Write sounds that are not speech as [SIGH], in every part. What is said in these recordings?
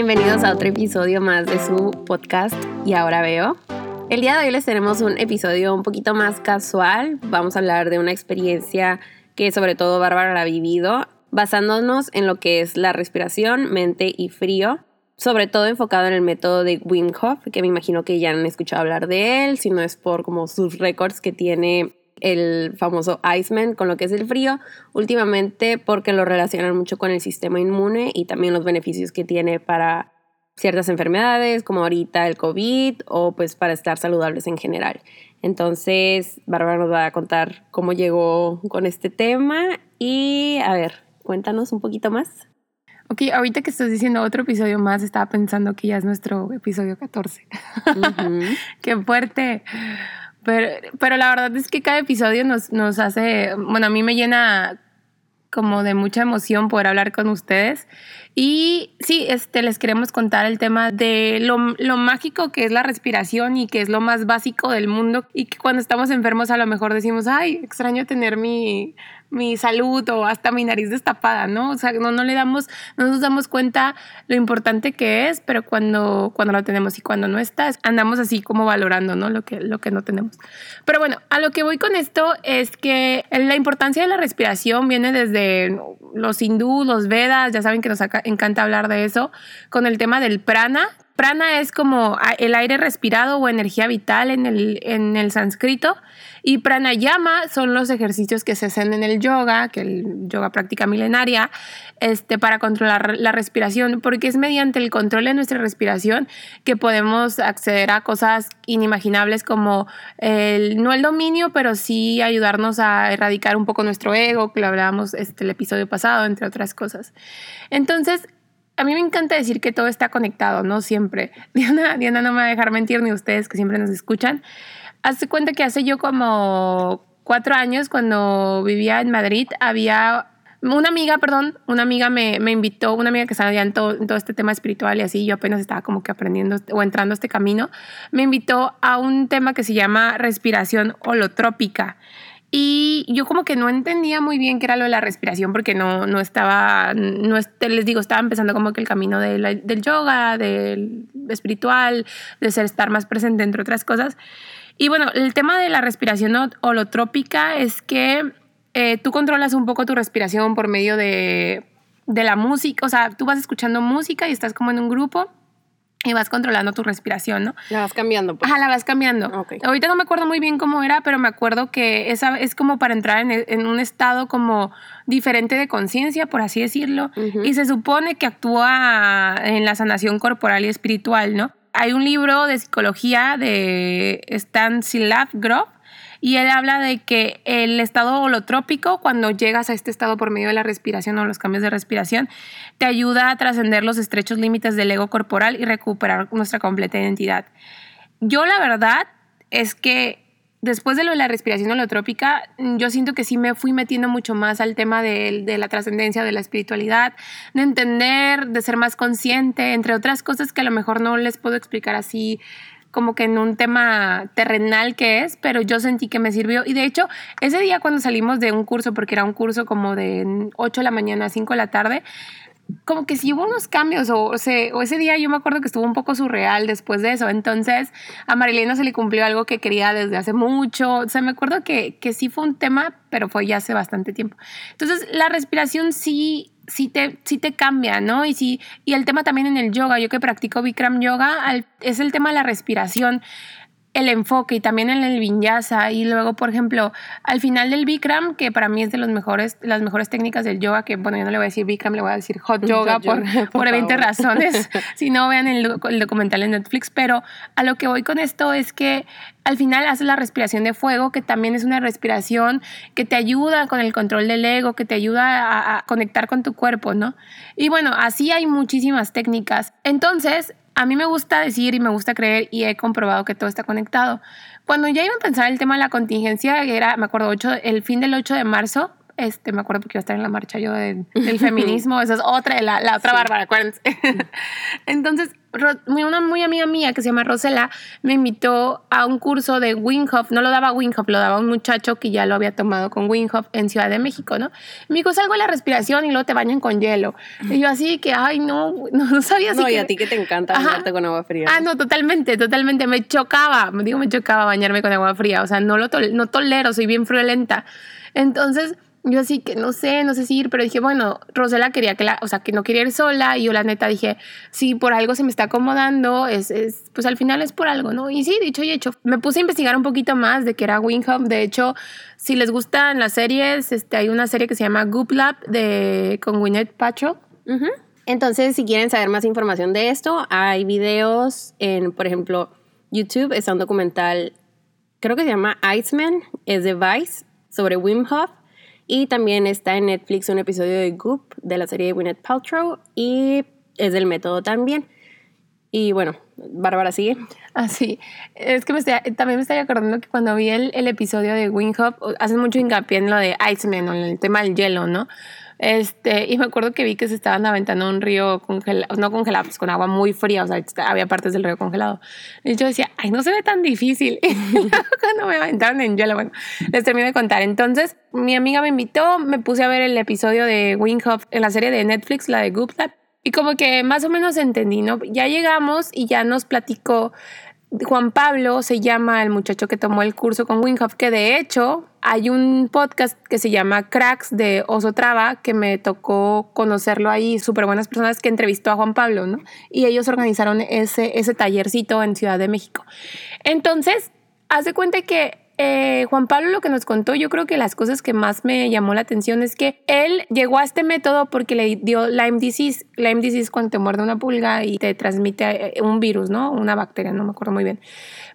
Bienvenidos a otro episodio más de su podcast Y ahora veo. El día de hoy les tenemos un episodio un poquito más casual. Vamos a hablar de una experiencia que sobre todo Bárbara ha vivido, basándonos en lo que es la respiración, mente y frío, sobre todo enfocado en el método de Wim Hof, que me imagino que ya han escuchado hablar de él, si no es por como sus récords que tiene el famoso Iceman con lo que es el frío, últimamente porque lo relacionan mucho con el sistema inmune y también los beneficios que tiene para ciertas enfermedades, como ahorita el COVID, o pues para estar saludables en general. Entonces, Bárbara nos va a contar cómo llegó con este tema y a ver, cuéntanos un poquito más. Ok, ahorita que estás diciendo otro episodio más, estaba pensando que ya es nuestro episodio 14. [LAUGHS] Qué fuerte. Pero, pero la verdad es que cada episodio nos, nos hace, bueno, a mí me llena como de mucha emoción poder hablar con ustedes. Y sí, este, les queremos contar el tema de lo, lo, mágico que es la respiración y que es lo más básico del mundo y que cuando estamos enfermos a lo mejor decimos, ay, extraño tener mi, mi salud o hasta mi nariz destapada, ¿no? O sea, no, no le damos, no nos damos cuenta lo importante que es, pero cuando, cuando lo tenemos y cuando no está, andamos así como valorando, ¿no? Lo que, lo que no tenemos. Pero bueno, a lo que voy con esto es que la importancia de la respiración viene desde los hindú, los vedas, ya saben que nos encanta hablar de eso, con el tema del prana, Prana es como el aire respirado o energía vital en el, en el sánscrito. Y pranayama son los ejercicios que se hacen en el yoga, que el yoga práctica milenaria, este, para controlar la respiración, porque es mediante el control de nuestra respiración que podemos acceder a cosas inimaginables como el, no el dominio, pero sí ayudarnos a erradicar un poco nuestro ego, que lo hablábamos este, el episodio pasado, entre otras cosas. Entonces, a mí me encanta decir que todo está conectado, ¿no? Siempre. [LAUGHS] Diana, Diana no me va a dejar mentir ni ustedes que siempre nos escuchan. Hace cuenta que hace yo como cuatro años, cuando vivía en Madrid, había una amiga, perdón, una amiga me, me invitó, una amiga que estaba en todo, en todo este tema espiritual y así, yo apenas estaba como que aprendiendo o entrando a este camino, me invitó a un tema que se llama respiración holotrópica. Y yo como que no entendía muy bien qué era lo de la respiración porque no, no estaba, no les digo, estaba empezando como que el camino del yoga, del espiritual, de ser estar más presente, entre otras cosas. Y bueno, el tema de la respiración holotrópica es que eh, tú controlas un poco tu respiración por medio de, de la música, o sea, tú vas escuchando música y estás como en un grupo y vas controlando tu respiración, ¿no? La vas cambiando. Pues. Ajá, la vas cambiando. Ahorita no me acuerdo muy bien cómo era, pero me acuerdo que esa es como para entrar en, un estado como diferente de conciencia, por así decirlo, y se supone que actúa en la sanación corporal y espiritual, ¿no? Hay un libro de psicología de Stan Grove y él habla de que el estado holotrópico, cuando llegas a este estado por medio de la respiración o los cambios de respiración, te ayuda a trascender los estrechos límites del ego corporal y recuperar nuestra completa identidad. Yo la verdad es que después de lo de la respiración holotrópica, yo siento que sí me fui metiendo mucho más al tema de, de la trascendencia, de la espiritualidad, de entender, de ser más consciente, entre otras cosas que a lo mejor no les puedo explicar así como que en un tema terrenal que es, pero yo sentí que me sirvió. Y de hecho, ese día cuando salimos de un curso, porque era un curso como de 8 de la mañana a 5 de la tarde, como que sí hubo unos cambios, o, o, ese día yo me acuerdo que estuvo un poco surreal después de eso. Entonces, a Marilena se le cumplió algo que quería desde hace mucho. O sea, me acuerdo que, que sí fue un tema, pero fue ya hace bastante tiempo. Entonces, la respiración sí sí te, sí te cambia, ¿no? Y, sí, y el tema también en el yoga, yo que practico Bikram Yoga, es el tema de la respiración el enfoque y también en el vinyasa y luego por ejemplo al final del Bikram que para mí es de los mejores las mejores técnicas del yoga que bueno yo no le voy a decir Bikram le voy a decir hot [LAUGHS] yoga por, por, 20 razones. [LAUGHS] Si no vean el, el, documental en Netflix. Pero a lo que voy con esto es que al final haces la respiración de fuego que también es una respiración que te ayuda con el control del ego que te ayuda a, a conectar con tu cuerpo no y bueno así hay muchísimas técnicas. Entonces a mí me gusta decir y me gusta creer y he comprobado que todo está conectado. Cuando ya iba a pensar el tema de la contingencia, era, me acuerdo, el fin del 8 de marzo, este, me acuerdo porque iba a estar en la marcha yo del, [LAUGHS] feminismo, esa es otra, la, la otra Bárbara, acuérdense. [LAUGHS] Entonces, una muy amiga mía que se llama Rosela me invitó a un curso de Winghoff, no lo daba Winghoff, lo daba un muchacho que ya lo había tomado con Winghoff en Ciudad de México, ¿no? Me dijo, salgo de la respiración y luego te bañan con hielo. Y yo así que, ay, no, no, sabía No, y a ti que te encanta bañarte con agua fría. Ah, no, totalmente, totalmente. Me chocaba, me digo, me chocaba bañarme con agua fría, o sea, no lo no tolero, soy bien friolenta. Entonces yo así que no sé, no sé si ir, pero dije, bueno, Rosela quería que la, o sea, que no quería ir sola y yo la neta dije, si por algo se me está acomodando, es, es, pues al final es por algo, ¿no? Y sí, dicho y hecho, me puse a investigar un poquito más de que era Wingham, de hecho, si les gustan las series, este, hay una serie que se llama Goop Lab de, con Gwyneth Pacho. Entonces, si quieren saber más información de esto, hay videos en, por ejemplo, YouTube, está un documental, creo que se llama Iceman, es de Vice, sobre Wim Hof y también está en Netflix un episodio de Goop de la serie de Gwyneth Paltrow y es del método también. Y bueno, Bárbara sigue. Ah, sí. Es que me también me estoy acordando que cuando vi el, el episodio de Wing Hop, hacen mucho hincapié en lo de Iceman en el tema del hielo, ¿no? Este, y me acuerdo que vi que se estaban aventando un río congelado, no congelado, pues con agua muy fría, o sea, había partes del río congelado. Y yo decía, ay, no se ve tan difícil. [LAUGHS] Cuando me aventaron en hielo, bueno, les termino de contar. Entonces, mi amiga me invitó, me puse a ver el episodio de Wing en la serie de Netflix, la de Goop y como que más o menos entendí, ¿no? Ya llegamos y ya nos platicó Juan Pablo se llama el muchacho que tomó el curso con Winghoff, que de hecho hay un podcast que se llama Cracks de Oso Traba, que me tocó conocerlo ahí, súper buenas personas que entrevistó a Juan Pablo, ¿no? Y ellos organizaron ese, ese tallercito en Ciudad de México. Entonces, hace cuenta que eh, Juan Pablo lo que nos contó, yo creo que las cosas que más me llamó la atención es que él llegó a este método porque le dio Lyme disease. Lyme disease cuando te muerde una pulga y te transmite eh, un virus, ¿no? Una bacteria, no me acuerdo muy bien.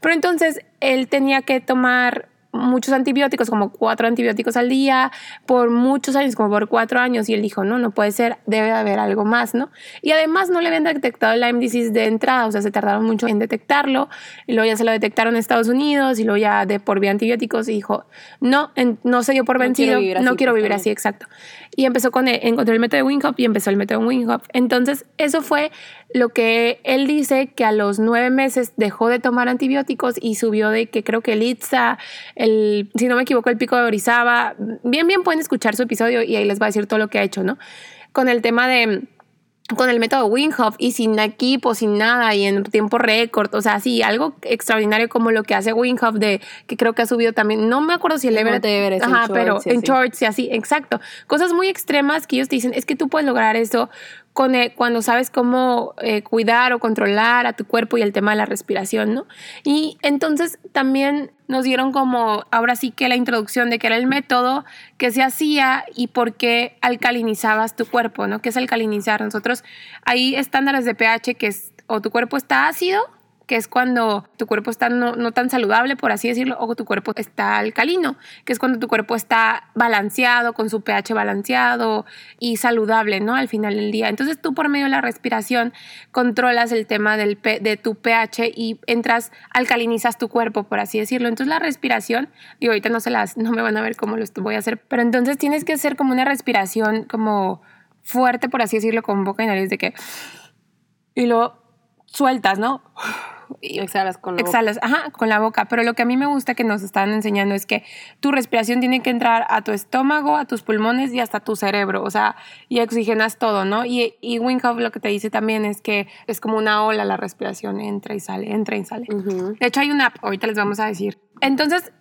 Pero entonces él tenía que tomar muchos antibióticos, como cuatro antibióticos al día, por muchos años, como por cuatro años, y él dijo, no, no puede ser, debe haber algo más, ¿no? Y además no le habían detectado el Lyme disease de entrada, o sea, se tardaron mucho en detectarlo, y luego ya se lo detectaron en Estados Unidos, y luego ya de por vía antibióticos, y dijo, no, no se dio por vencido, no quiero vivir así, exacto. Y empezó con, el, encontró el método de Winghop y empezó el método de Winghop. Entonces, eso fue lo que él dice que a los nueve meses dejó de tomar antibióticos y subió de que creo que el ITSA, el, si no me equivoco, el pico de Orizaba. Bien, bien pueden escuchar su episodio y ahí les va a decir todo lo que ha hecho, ¿no? Con el tema de con el método Winghoff y sin equipo, sin nada y en tiempo récord, o sea, sí, algo extraordinario como lo que hace Winghoff de que creo que ha subido también, no me acuerdo si el Everett, Everett ajá, pero en shorts y así, exacto. Cosas muy extremas que ellos te dicen, es que tú puedes lograr eso con, eh, cuando sabes cómo eh, cuidar o controlar a tu cuerpo y el tema de la respiración, ¿no? Y entonces también nos dieron como, ahora sí que la introducción de que era el método que se hacía y por qué alcalinizabas tu cuerpo, ¿no? ¿Qué es alcalinizar? Nosotros hay estándares de pH que es o tu cuerpo está ácido que es cuando tu cuerpo está no, tan saludable, por así decirlo, o tu cuerpo está alcalino, que es cuando tu cuerpo está balanceado, con su pH balanceado y saludable, ¿no? Al final del día. Entonces tú por medio de la respiración controlas el tema del, de tu pH y entras, alcalinizas tu cuerpo, por así decirlo. Entonces la respiración, digo, ahorita no se las, no me van a ver cómo lo voy a hacer, pero entonces tienes que hacer como una respiración como fuerte, por así decirlo, con boca y nariz de que... Y luego sueltas, ¿no? Y exhalas con la exhalas, ajá, con la boca. Pero lo que a mí me gusta que nos están enseñando es que tu respiración tiene que entrar a tu estómago, a tus pulmones y hasta tu cerebro. O sea, y oxigenas todo, ¿no? Y, y Winghoff lo que te dice también es que es como una ola la respiración, entra y sale, entra y sale. De hecho, hay una app, ahorita les vamos a decir. Entonces,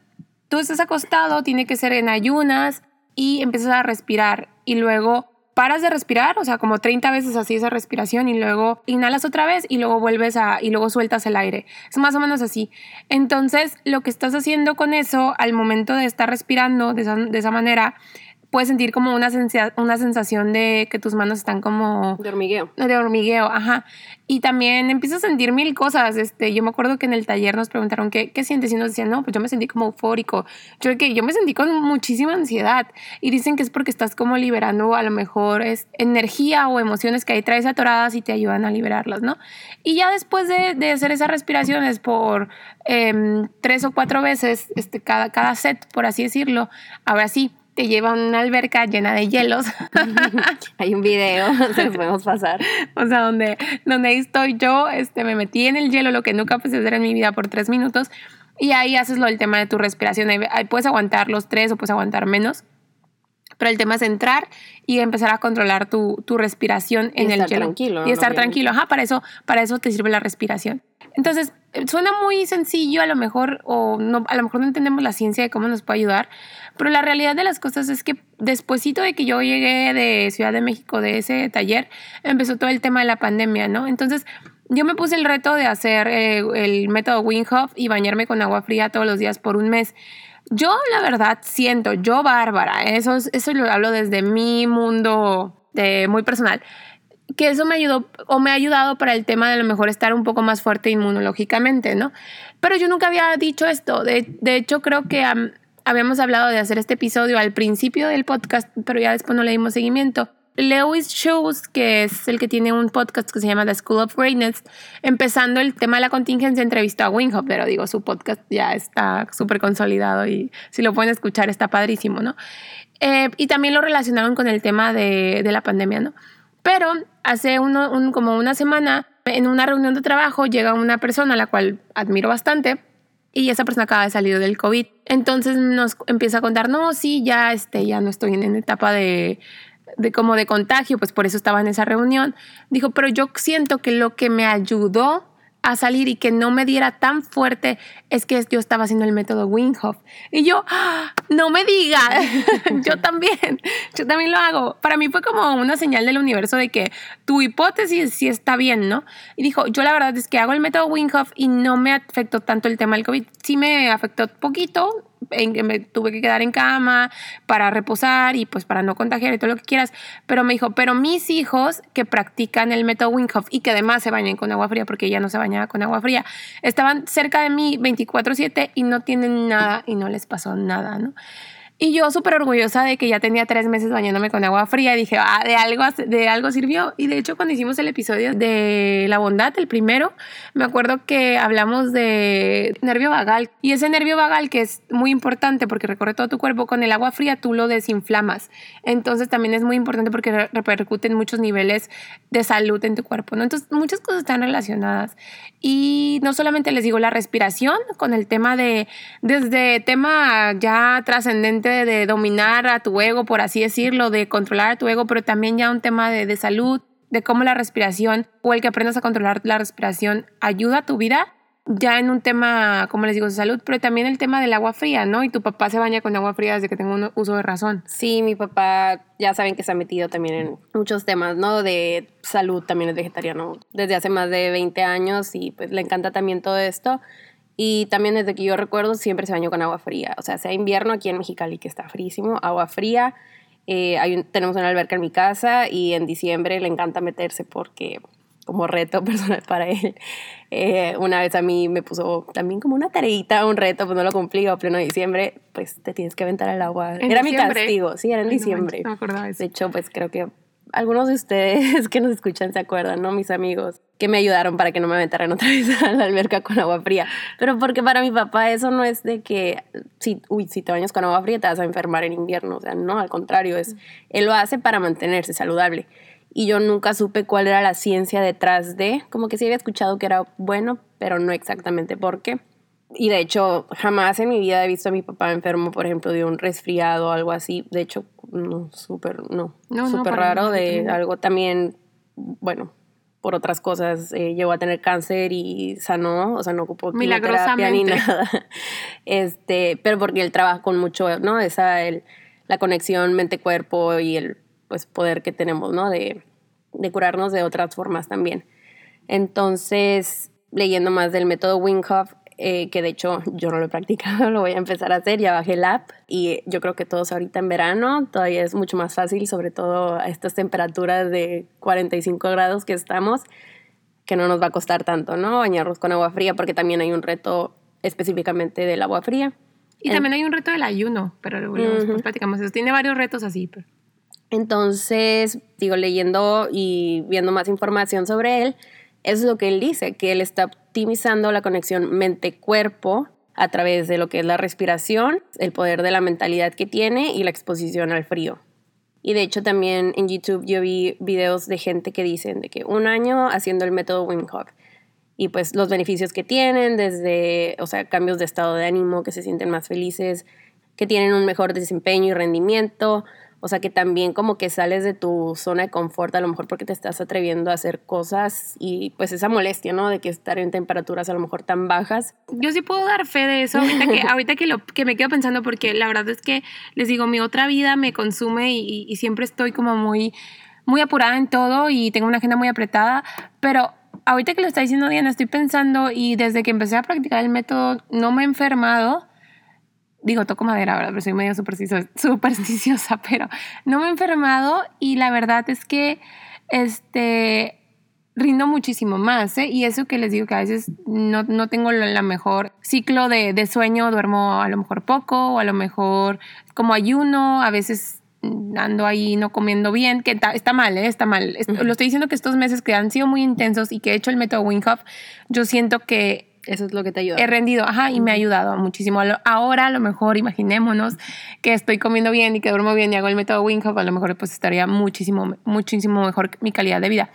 tú estás acostado, tiene que ser en ayunas y empiezas a respirar y luego paras de respirar, o sea, como 30 veces así esa respiración y luego inhalas otra vez y luego vuelves a y luego sueltas el aire. Es más o menos así. Entonces, lo que estás haciendo con eso al momento de estar respirando de esa, de esa manera puedes sentir como una, una sensación de que tus manos están como... De hormigueo. De hormigueo, ajá. Y también empiezas a sentir mil cosas. Este, yo me acuerdo que en el taller nos preguntaron qué, qué sientes y nos decían, no, pues yo me sentí como eufórico. Yo, que yo me sentí con muchísima ansiedad. Y dicen que es porque estás como liberando a lo mejor es energía o emociones que ahí traes atoradas y te ayudan a liberarlas, ¿no? Y ya después de, de hacer esas respiraciones por em, tres o cuatro veces, este, cada, cada set, por así decirlo, ahora sí, te lleva a una alberca llena de hielos. [LAUGHS] Hay un video, [LAUGHS] se los podemos pasar. O sea, donde, donde ahí estoy yo, este, me metí en el hielo, lo que nunca pude hacer en mi vida por tres minutos. Y ahí haces lo del tema de tu respiración. Ahí, puedes aguantar los tres o puedes aguantar menos. Pero el tema es entrar y empezar a controlar tu, tu respiración en el hielo. Tranquilo, y estar tranquilo. Ajá, para eso, para eso te sirve la respiración. Entonces, suena muy sencillo a lo mejor, o no, a lo mejor no entendemos la ciencia de cómo nos puede ayudar, pero la realidad de las cosas es que despuesito de que yo llegué de Ciudad de México, de ese taller, empezó todo el tema de la pandemia, ¿no? Entonces, yo me puse el reto de hacer eh, el método Wing y bañarme con agua fría todos los días por un mes. Yo, la verdad, siento, yo, Bárbara, eso, eso lo hablo desde mi mundo de, muy personal que eso me ayudó o me ha ayudado para el tema de a lo mejor estar un poco más fuerte inmunológicamente, ¿no? Pero yo nunca había dicho esto. De, de hecho, creo que habíamos hablado de hacer este episodio al principio del podcast, pero ya después no le dimos seguimiento. Lewis Shows, que es el que tiene un podcast que se llama The School of Greatness, empezando el tema de la contingencia, entrevistó a Winhop, pero digo, su podcast ya está súper consolidado y si lo pueden escuchar está padrísimo, ¿no? Eh, y también lo relacionaron con el tema de, de la pandemia, ¿no? Pero hace uno, un, como una semana, en una reunión de trabajo, llega una persona a la cual admiro bastante y esa persona acaba de salir del COVID. Entonces nos empieza a contar, no, sí, ya, este, ya no estoy en, etapa de, de como de contagio, pues por eso estaba en esa reunión. Dijo, pero yo siento que lo que me ayudó a salir y que no me diera tan fuerte es que yo estaba haciendo el método Winghoff. Y yo, ¡Ah! no me diga, [LAUGHS] yo también, yo también lo hago. Para mí fue como una señal del universo de que tu hipótesis sí está bien, ¿no? Y dijo, yo la verdad es que hago el método Winghoff y no me afectó tanto el tema del COVID. Sí me afectó poquito, en me tuve que quedar en cama para reposar y pues para no contagiar y todo lo que quieras. Pero me dijo, pero mis hijos que practican el método Wim y que además se bañan con agua fría porque ella no se bañaba con agua fría, estaban cerca de mí 24/7 y no tienen nada y no les pasó nada, ¿no? Y yo súper orgullosa de que ya tenía tres meses bañándome con agua fría. Dije, ah, de algo, de algo sirvió. Y de hecho, cuando hicimos el episodio de la bondad, el primero, me acuerdo que hablamos de nervio vagal. Y ese nervio vagal, que es muy importante porque recorre todo tu cuerpo, con el agua fría tú lo desinflamas. Entonces también es muy importante porque repercute en muchos niveles de salud en tu cuerpo. ¿no? Entonces, muchas cosas están relacionadas. Y no solamente les digo la respiración, con el tema de, desde tema ya trascendente de dominar a tu ego, por así decirlo, de controlar a tu ego, pero también ya un tema de, de salud, de cómo la respiración o el que aprendas a controlar la respiración ayuda a tu vida, ya en un tema, como les digo, de salud, pero también el tema del agua fría, ¿no? Y tu papá se baña con agua fría desde que tengo un uso de razón. Sí, mi papá ya saben que se ha metido también en muchos temas, ¿no? De salud, también es vegetariano desde hace más de 20 años y pues le encanta también todo esto. Y también desde que yo recuerdo siempre se bañó con agua fría. O sea, sea invierno aquí en Mexicali que está frísimo, agua fría. Eh, hay tenemos una alberca en mi casa y en diciembre le encanta meterse porque como reto [LAUGHS] personal para él. Eh, una vez a mí me puso también como una tareita, un reto, pues no lo cumplí, a pleno diciembre, pues te tienes que aventar al agua. Era mi castigo, sí, era en diciembre. de hecho, pues creo que algunos de ustedes [LAUGHS] que nos escuchan se acuerdan, ¿no? Mis amigos que me ayudaron para que no me aventaran otra vez [LAUGHS] a la alberca con agua fría. Pero porque para mi papá eso no es de que, si, uy, si te bañas con agua fría te vas a enfermar en invierno. O sea, no, al contrario, es, él lo hace para mantenerse saludable. Y yo nunca supe cuál era la ciencia detrás de, como que sí había escuchado que era bueno, pero no exactamente por qué. Y de hecho, jamás en mi vida he visto a mi papá enfermo, por ejemplo, de un resfriado o algo así. De hecho, no, súper, no, no súper raro, de algo también, bueno, por otras cosas eh, llegó a tener cáncer y sanó, o sea, no ocupó terapia ni nada. Este, pero porque él trabaja con mucho, ¿no? Esa, el, la conexión mente-cuerpo y el pues, poder que tenemos, ¿no? De, de curarnos de otras formas también. Entonces, leyendo más del método Wim eh, que de hecho yo no lo he practicado, [LAUGHS] lo voy a empezar a hacer, ya bajé el app y yo creo que todos ahorita en verano todavía es mucho más fácil, sobre todo a estas temperaturas de 45 grados que estamos, que no nos va a costar tanto, ¿no? Bañarnos con agua fría porque también hay un reto específicamente del agua fría. Y también hay un reto del ayuno, pero luego platicamos eso. Tiene varios retos así. Pero... Entonces, digo, leyendo y viendo más información sobre él, es lo que él dice, que él está optimizando la conexión mente-cuerpo a través de lo que es la respiración, el poder de la mentalidad que tiene y la exposición al frío. Y de hecho también en YouTube yo vi videos de gente que dicen de que un año haciendo el método Wim Hof y pues los beneficios que tienen desde, o sea, cambios de estado de ánimo, que se sienten más felices, que tienen un mejor desempeño y rendimiento, o sea que también como que sales de tu zona de confort, a lo mejor porque te estás atreviendo a hacer cosas y pues esa molestia, ¿no? De que estar en temperaturas a lo mejor tan bajas. Yo sí puedo dar fe de eso ahorita que, [LAUGHS] ahorita que, lo, que me quedo pensando porque la verdad es que les digo, mi otra vida me consume y, y siempre estoy como muy, muy apurada en todo y tengo una agenda muy apretada, pero ahorita que lo está diciendo Diana, estoy pensando y desde que empecé a practicar el método no me he enfermado digo, toco madera, ¿verdad? Pero soy medio [LAUGHS] supersticiosa, pero no me he enfermado y la verdad es que este rindo muchísimo más, ¿eh? Y eso que les digo que a veces no, no tengo la mejor ciclo de, de, sueño, duermo a lo mejor poco o a lo mejor como ayuno, a veces ando ahí no comiendo bien, que está, mal, ¿eh? Está mal. Lo estoy diciendo que estos meses que han sido muy intensos y que he hecho el método Wing yo siento que eso es lo que te ayuda. He rendido, ajá, y me ha ayudado muchísimo. Ahora, a lo mejor, imaginémonos que estoy comiendo bien y que duermo bien y hago el método Wing a lo mejor pues estaría muchísimo, muchísimo mejor mi calidad de vida.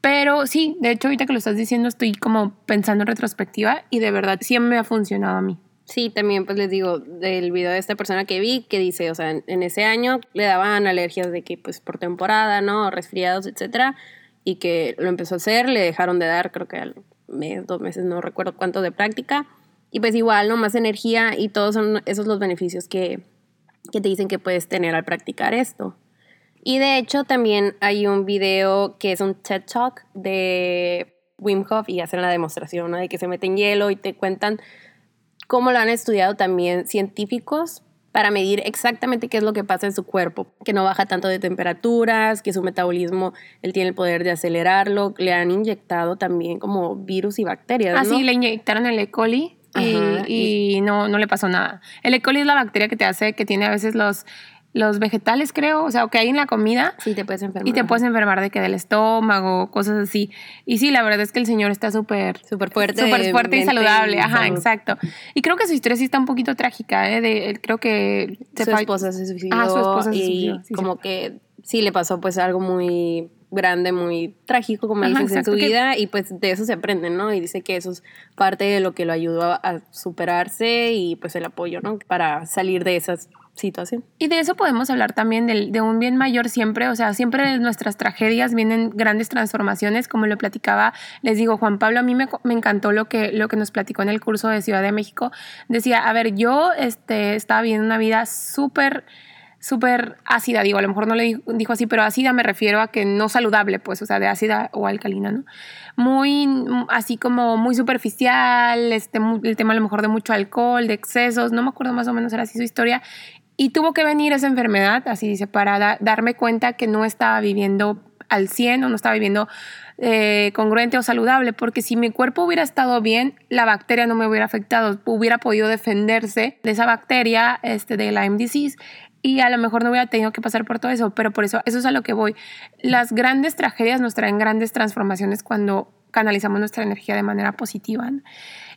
Pero sí, de hecho, ahorita que lo estás diciendo, estoy como pensando en retrospectiva y de verdad sí me ha funcionado a mí. Sí, también pues les digo del video de esta persona que vi que dice, o sea, en, ese año le daban alergias de que pues por temporada, ¿no? Resfriados, etcétera, y que lo empezó a hacer, le dejaron de dar, creo que al mes, dos meses, no recuerdo cuánto de práctica. Y pues igual, ¿no? Más energía y todos son esos los beneficios que, que te dicen que puedes tener al practicar esto. Y de hecho también hay un video que es un TED Talk de Wim Hof y hacen la demostración, ¿no? De que se meten hielo y te cuentan cómo lo han estudiado también científicos para medir exactamente qué es lo que pasa en su cuerpo, que no baja tanto de temperaturas, que su metabolismo, él tiene el poder de acelerarlo, le han inyectado también como virus y bacterias. Ah, sí, le inyectaron el E. coli y, y, no, no le pasó nada. El E. coli es la bacteria que te hace, que tiene a veces los los vegetales, creo, o sea, que hay en la comida. Sí, te puedes enfermar. Y te puedes enfermar de que del estómago, cosas así. Y sí, la verdad es que el señor está súper... Súper fuerte. Súper fuerte y saludable, ajá, exacto. Y creo que su historia sí está un poquito trágica, ¿eh? De, creo que... Su esposa se suicidó. Ah, su esposa se suicidó. Y como que sí le pasó pues algo muy grande, muy trágico, como dices, en su vida, y pues de eso se aprende, ¿no? Y dice que eso es parte de lo que lo ayudó a superarse y pues el apoyo, ¿no? Para salir de esas situación. Y de eso podemos hablar también de, un bien mayor siempre, o sea, siempre de nuestras tragedias vienen grandes transformaciones, como lo platicaba, les digo, Juan Pablo, a mí me, encantó lo que, lo que nos platicó en el curso de Ciudad de México, decía, a ver, yo este, estaba viviendo una vida súper súper ácida, digo, a lo mejor no le dijo, así, pero ácida me refiero a que no saludable, pues, o sea, de ácida o alcalina, ¿no? Muy, así como muy superficial, este, el tema a lo mejor de mucho alcohol, de excesos, no me acuerdo más o menos era así su historia, y tuvo que venir esa enfermedad, así dice, para darme cuenta que no estaba viviendo al 100 o no estaba viviendo eh, congruente o saludable, porque si mi cuerpo hubiera estado bien, la bacteria no me hubiera afectado, hubiera podido defenderse de esa bacteria este, de Lyme disease y a lo mejor no hubiera tenido que pasar por todo eso, pero por eso, eso es a lo que voy. Las grandes tragedias nos traen grandes transformaciones cuando canalizamos nuestra energía de manera positiva.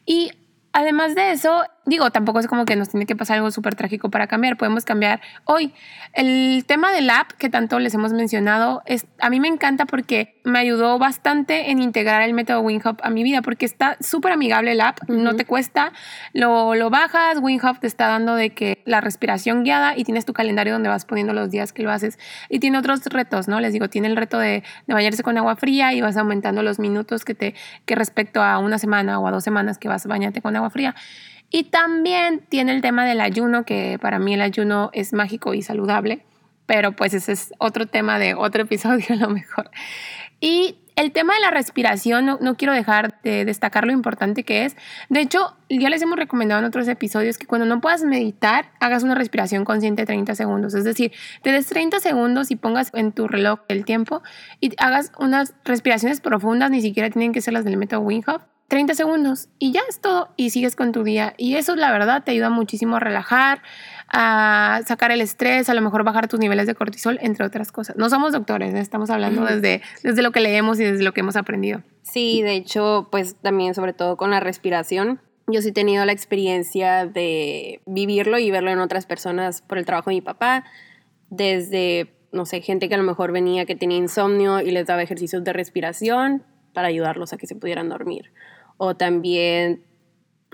Y Además de eso, digo, tampoco es como que nos tiene que pasar algo súper trágico para cambiar, podemos cambiar hoy. El tema del app que tanto les hemos mencionado, es, a mí me encanta porque me ayudó bastante en integrar el método WingHop a mi vida, porque está súper amigable el app, no te cuesta, lo, lo bajas, WingHop te está dando de que la respiración guiada y tienes tu calendario donde vas poniendo los días que lo haces y tiene otros retos, ¿no? Les digo, tiene el reto de, de bañarse con agua fría y vas aumentando los minutos que te que respecto a una semana o a dos semanas que vas a bañarte con agua fría. Y también tiene el tema del ayuno, que para mí el ayuno es mágico y saludable, pero pues ese es otro tema de otro [LAUGHS] episodio a lo mejor. Y el tema de la respiración, no, quiero dejar de destacar lo importante que es. De hecho, ya les hemos recomendado en otros episodios que cuando no puedas meditar, hagas una respiración consciente de 30 segundos. Es decir, te des 30 segundos y pongas en tu reloj el tiempo y hagas unas respiraciones profundas, ni siquiera tienen que ser las del método Wim 30 segundos y ya es todo y sigues con tu día. Y eso la verdad te ayuda muchísimo a relajar, a sacar el estrés, a lo mejor bajar tus niveles de cortisol, entre otras cosas. No somos doctores, ¿eh? estamos hablando desde, desde lo que leemos y desde lo que hemos aprendido. Sí, de hecho, pues también sobre todo con la respiración, yo sí he tenido la experiencia de vivirlo y verlo en otras personas por el trabajo de mi papá, desde, no sé, gente que a lo mejor venía que tenía insomnio y les daba ejercicios de respiración para ayudarlos a que se pudieran dormir. O también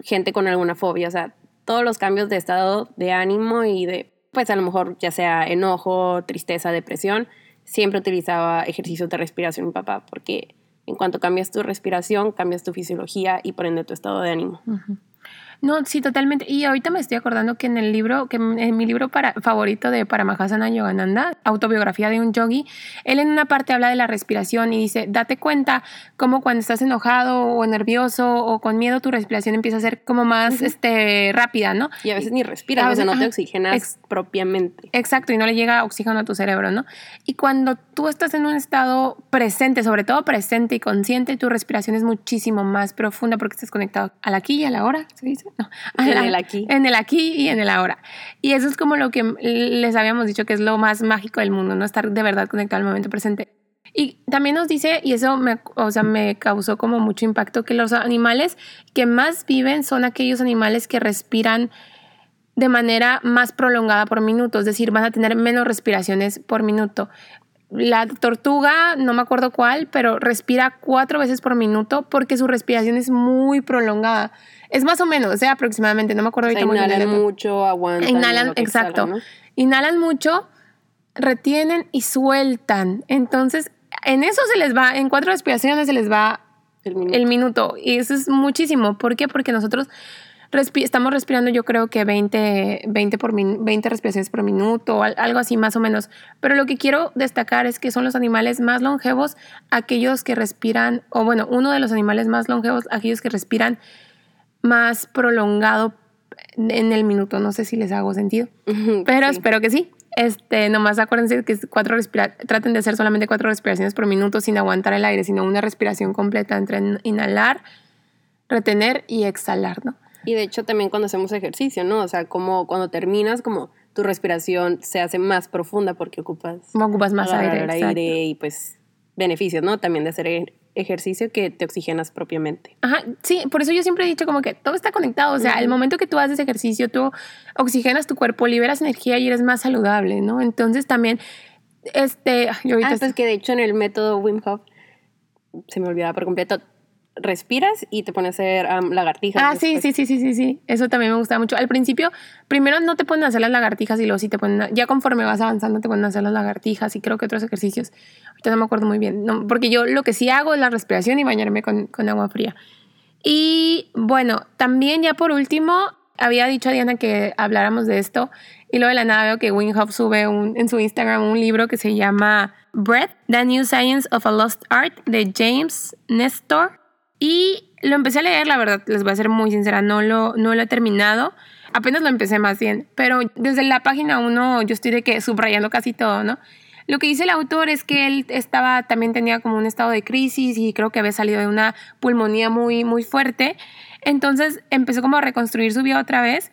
gente con alguna fobia, o sea, todos los cambios de estado de ánimo y de, pues a lo mejor ya sea enojo, tristeza, depresión, siempre utilizaba ejercicios de respiración mi papá, porque en cuanto cambias tu respiración, cambias tu fisiología y por ende tu estado de ánimo. No, sí, totalmente. Y ahorita me estoy acordando que en el libro, que en mi libro para, favorito de Paramahasana Yogananda, autobiografía de un yogi, él en una parte habla de la respiración y dice, date cuenta como cuando estás enojado o nervioso o con miedo, tu respiración empieza a ser como más este, rápida, ¿no? Y a veces ni respiras, a veces, no te oxigenas propiamente. Exacto, y no le llega oxígeno a tu cerebro, ¿no? Y cuando tú estás en un estado presente, sobre todo presente y consciente, tu respiración es muchísimo más profunda porque estás conectado al aquí y a la hora, ¿se dice? [LAUGHS] en el aquí. En el aquí y en el ahora. Y eso es como lo que les habíamos dicho que es lo más mágico del mundo, no estar de verdad conectado al momento presente. Y también nos dice, y eso me, o sea, me causó como mucho impacto, que los animales que más viven son aquellos animales que respiran de manera más prolongada por minuto, es decir, van a tener menos respiraciones por minuto. La tortuga, no me acuerdo cuál, pero respira cuatro veces por minuto porque su respiración es muy prolongada. Es más o menos, o sea, aproximadamente, no me acuerdo ahorita. inhalan mucho, aguantan. Inhalan, exacto. Inhalan mucho, retienen y sueltan. Entonces, en eso se les va, en cuatro respiraciones se les va el minuto. El minuto. Y eso es muchísimo. ¿Por qué? Porque nosotros estamos respirando yo creo que 20, 20, por 20 respiraciones por minuto, algo así más o menos. Pero lo que quiero destacar es que son los animales más longevos, aquellos que respiran, o bueno, uno de los animales más longevos, aquellos que respiran más prolongado en el minuto. No sé si les hago sentido, pero espero que sí. Este, nomás acuérdense que cuatro traten de hacer solamente cuatro respiraciones por minuto sin aguantar el aire, sino una respiración completa entre inhalar, retener y exhalar, ¿no? Y de hecho también cuando hacemos ejercicio, ¿no? O sea, como cuando terminas, como tu respiración se hace más profunda porque ocupas, ocupas más aire, aire y pues beneficios, ¿no? También de hacer ejercicio que te oxigenas propiamente. Ajá, sí, por eso yo siempre he dicho como que todo está conectado, o sea, el momento que tú haces ejercicio, tú oxigenas tu cuerpo, liberas energía y eres más saludable, ¿no? Entonces también, este, yo ahorita... Ah, pues que de hecho en el método Wim Hof, se me olvidaba por completo, respiras y te pones a hacer lagartijas. Ah, sí, sí, sí, sí, sí, sí. Eso también me gusta mucho. Al principio, primero no te ponen a hacer las lagartijas y luego sí te ponen, ya conforme vas avanzando te ponen a hacer las lagartijas y creo que otros ejercicios. Ahorita no me acuerdo muy bien, no, porque yo lo que sí hago es la respiración y bañarme con, con agua fría. Y bueno, también ya por último, había dicho a Diana que habláramos de esto y luego de la nada veo que Winhoff sube un, en su Instagram un libro que se llama Breath, The New Science of a Lost Art de James Nestor. Y lo empecé a leer, la verdad, les voy a ser muy sincera, no lo, no lo he terminado. Apenas lo empecé más bien, pero desde la página 1 yo estoy de que subrayando casi todo, ¿no? Lo que dice el autor es que él estaba, también tenía como un estado de crisis y creo que había salido de una pulmonía muy, muy fuerte. Entonces empezó como a reconstruir su vida otra vez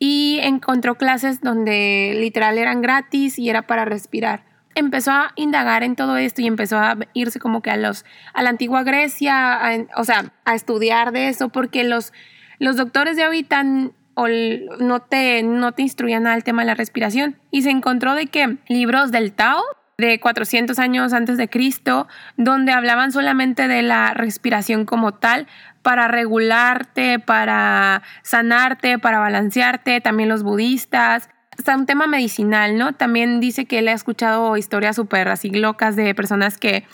y encontró clases donde literal eran gratis y era para respirar empezó a indagar en todo esto y empezó a irse como que a los a la antigua Grecia, o sea, a estudiar de eso porque los los doctores de ahorita no te no te instruían al tema de la respiración. Y se encontró de que libros del Tao de 400 años antes de Cristo, donde hablaban solamente de la respiración como tal, para regularte, para sanarte, para balancearte, también los budistas, está un tema medicinal, ¿no? También dice que él ha escuchado historias súper así locas de personas que,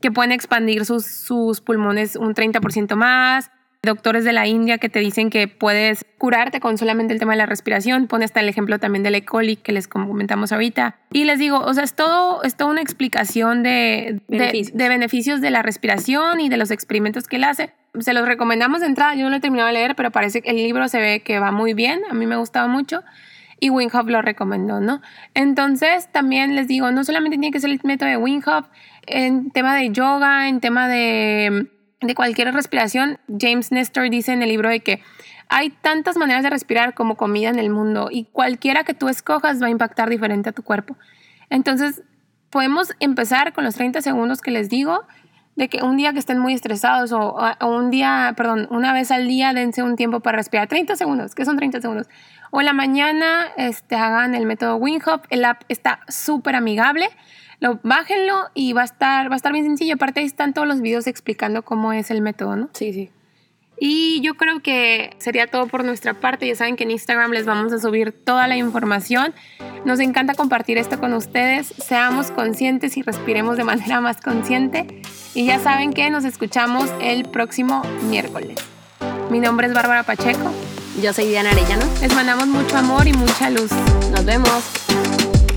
que pueden expandir sus, sus pulmones un 30% más, doctores de la India que te dicen que puedes curarte con solamente el tema de la respiración. Pone hasta el ejemplo también del E. coli que les comentamos ahorita. Y les digo, o sea, es todo, es toda una explicación de beneficios. De, de beneficios de la respiración y de los experimentos que él hace. Se los recomendamos de entrada. Yo no lo he terminado de leer, pero parece que el libro se ve que va muy bien. A mí me ha gustado mucho y Winhoff lo recomendó, ¿no? Entonces, también les digo, no solamente tiene que ser el método de Winhoff, en tema de yoga, en tema de, de cualquier respiración, James Nestor dice en el libro de que hay tantas maneras de respirar como comida en el mundo y cualquiera que tú escojas va a impactar diferente a tu cuerpo. Entonces, podemos empezar con los 30 segundos que les digo de que un día que estén muy estresados o, un día, perdón, una vez al día dense un tiempo para respirar, 30 segundos, ¿qué son 30 segundos? O en la mañana este, hagan el método WinHop, el app está súper amigable, lo, bájenlo y va a, estar, va a estar bien sencillo, aparte ahí están todos los videos explicando cómo es el método, ¿no? Sí, sí. Y yo creo que sería todo por nuestra parte. Ya saben que en Instagram les vamos a subir toda la información. Nos encanta compartir esto con ustedes. Seamos conscientes y respiremos de [LAUGHS] manera más consciente. Y ya saben que nos escuchamos el próximo miércoles. Mi nombre es Bárbara Pacheco. Yo soy Diana Arellano. Les mandamos mucho amor y mucha luz. Nos vemos.